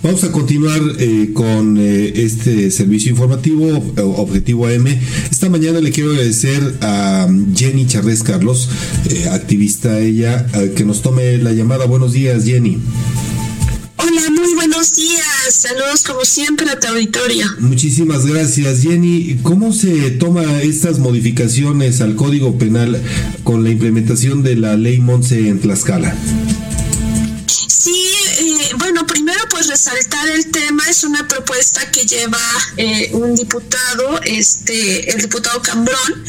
Vamos a continuar eh, con eh, este servicio informativo eh, Objetivo AM. Esta mañana le quiero agradecer a Jenny Charles Carlos, activista ella, que nos tome la llamada. Buenos días, Jenny. Hola, muy buenos días. Saludos como siempre a tu auditorio. Muchísimas gracias, Jenny. ¿Cómo se toma estas modificaciones al Código Penal con la implementación de la Ley Monse en Tlaxcala? Resaltar el tema es una propuesta que lleva eh, un diputado, este, el diputado Cambrón,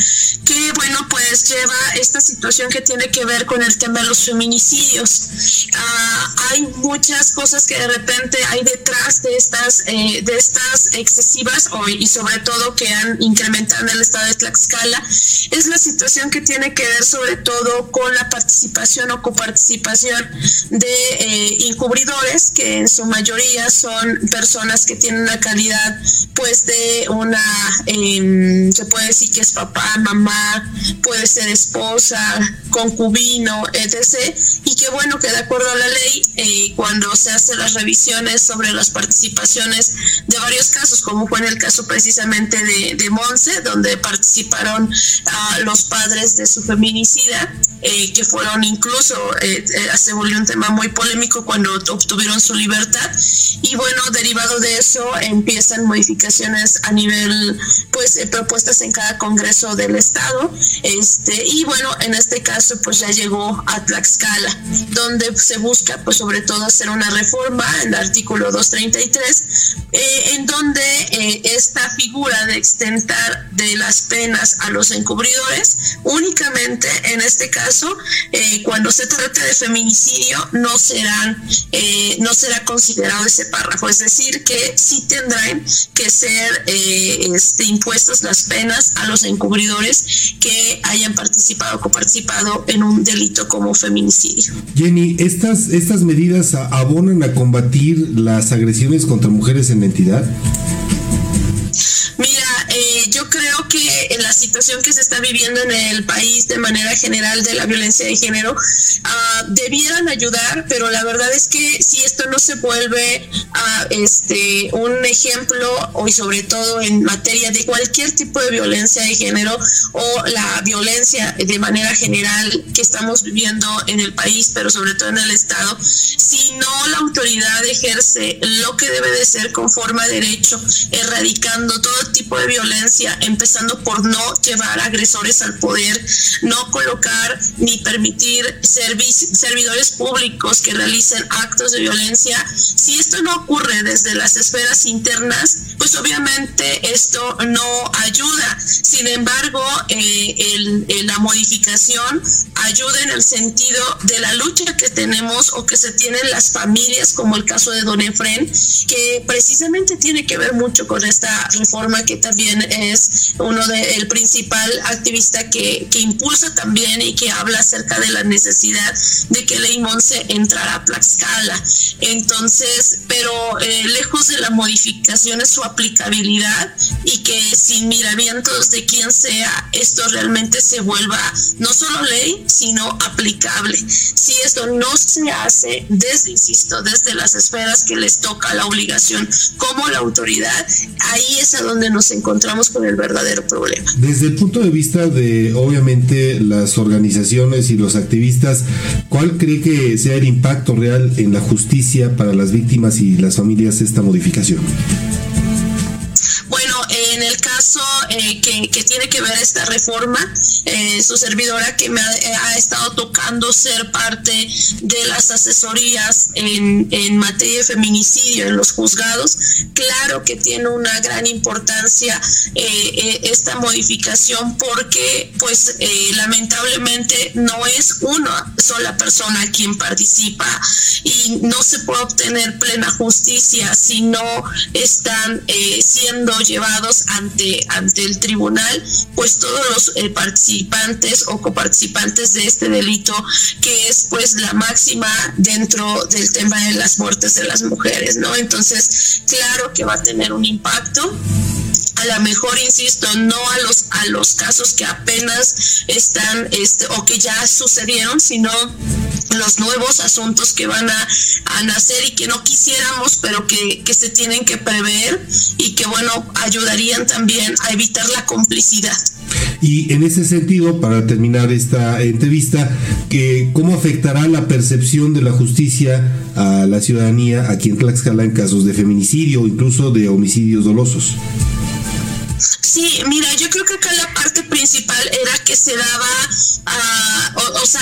que bueno, pues lleva esta situación que tiene que ver con el tema de los feminicidios. Ah, hay muchas cosas que de repente hay detrás de estas, eh, de estas excesivas y sobre todo que han incrementado en el estado de Tlaxcala. Es la situación que tiene que ver sobre todo con la participación o coparticipación de eh, encubridores que en su mayoría son personas que tienen una calidad pues de una, em, se puede decir que es papá, mamá, puede ser esposa, concubino, etc. Y que bueno que de acuerdo a la ley, eh, cuando se hacen las revisiones sobre las participaciones de varios casos, como fue en el caso precisamente de, Monse, donde participaron uh, los padres de su feminicida, eh, que fueron incluso, eh, eh, se volvió un tema muy polémico cuando obtuvieron su libertad. Y bueno, derivado de eso empiezan modificaciones a nivel, pues, propuestas en cada congreso del Estado. Este, y bueno, en este caso, pues ya llegó a Tlaxcala, donde se busca, pues, sobre todo hacer una reforma en el artículo 233, en donde esta figura de extentar de las penas a los encubridores, únicamente en este caso, eh, cuando se trate de feminicidio, no serán, eh, no será considerado ese párrafo. Es decir, que sí tendrán que ser eh, este, impuestas las penas a los encubridores que hayan participado o coparticipado en un delito como feminicidio. Jenny, ¿estas, estas medidas abonan a combatir las agresiones contra mujeres en la entidad? yo creo que la situación que se está viviendo en el país de manera general de la violencia de género uh, debieran ayudar, pero la verdad es que si esto no se vuelve a este un ejemplo hoy sobre todo en materia de cualquier tipo de violencia de género o la violencia de manera general que estamos viviendo en el país, pero sobre todo en el estado, si no la autoridad ejerce lo que debe de ser conforme a derecho, erradicando todo tipo de violencia empezando por no llevar agresores al poder, no colocar ni permitir servidores públicos que realicen actos de violencia. Si esto no ocurre desde las esferas internas, pues obviamente esto no ayuda. Sin embargo, eh, la modificación ayuda en el sentido de la lucha que tenemos o que se tienen las familias, como el caso de Don Efren, que precisamente tiene que ver mucho con esta reforma que también es uno de el principal activista que, que, impulsa también y que habla acerca de la necesidad de que Ley Monse entrara a Tlaxcala. Entonces, pero eh, lejos de la modificación es su aplicabilidad y que sin de quién sea, esto realmente se vuelva no solo ley, sino aplicable. Si esto no se hace desde, insisto, desde las esferas que les toca la obligación como la autoridad, ahí es a donde nos encontramos con el verdadero problema. Desde el punto de vista de, obviamente, las organizaciones y los activistas, ¿cuál cree que sea el impacto real en la justicia para las víctimas y las familias esta modificación? En el caso eh, que, tiene que ver esta reforma, eh, su servidora que me ha, estado tocando ser parte de las asesorías en, materia de feminicidio en los juzgados, claro que tiene una gran importancia eh, esta modificación porque pues lamentablemente no es una sola persona quien participa y no se puede obtener plena justicia si no están siendo llevados ante, ante el tribunal, pues todos los eh, participantes o coparticipantes de este delito, que es pues la máxima dentro del tema de las muertes de las mujeres, ¿no? Entonces, claro que va a tener un impacto a lo mejor insisto no a los a los casos que apenas están este o que ya sucedieron sino los nuevos asuntos que van a, nacer y que no quisiéramos, pero que, que, se tienen que prever y que, bueno, ayudarían también a evitar la complicidad. Y en ese sentido, para terminar esta entrevista, ¿cómo afectará la percepción de la justicia a la ciudadanía aquí en Tlaxcala en casos de feminicidio o incluso de homicidios dolosos? Sí, mira, yo creo que acá la parte principal era que se daba, o,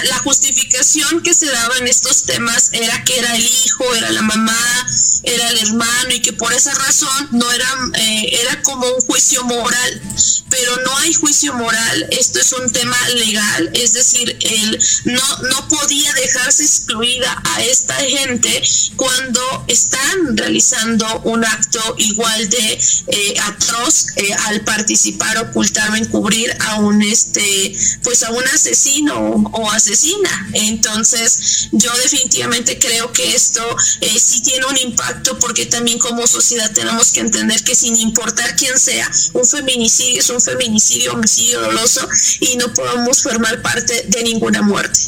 la justificación que se daba en estos temas era que era el hijo, era la mamá, era el hermano y que por esa razón no era, eh, era como un juicio moral, pero no hay juicio moral, esto es un tema legal, es decir, él no, no podía dejarse excluida a esta gente cuando están realizando un acto igual de eh, atroz eh, al participar, ocultar o encubrir a un este, pues a un asesino o, asesina. Entonces, yo definitivamente creo que esto eh, sí tiene un impacto porque también como sociedad tenemos que entender que sin importar quién sea, un feminicidio es un feminicidio, homicidio doloso y no podemos formar parte de ninguna muerte.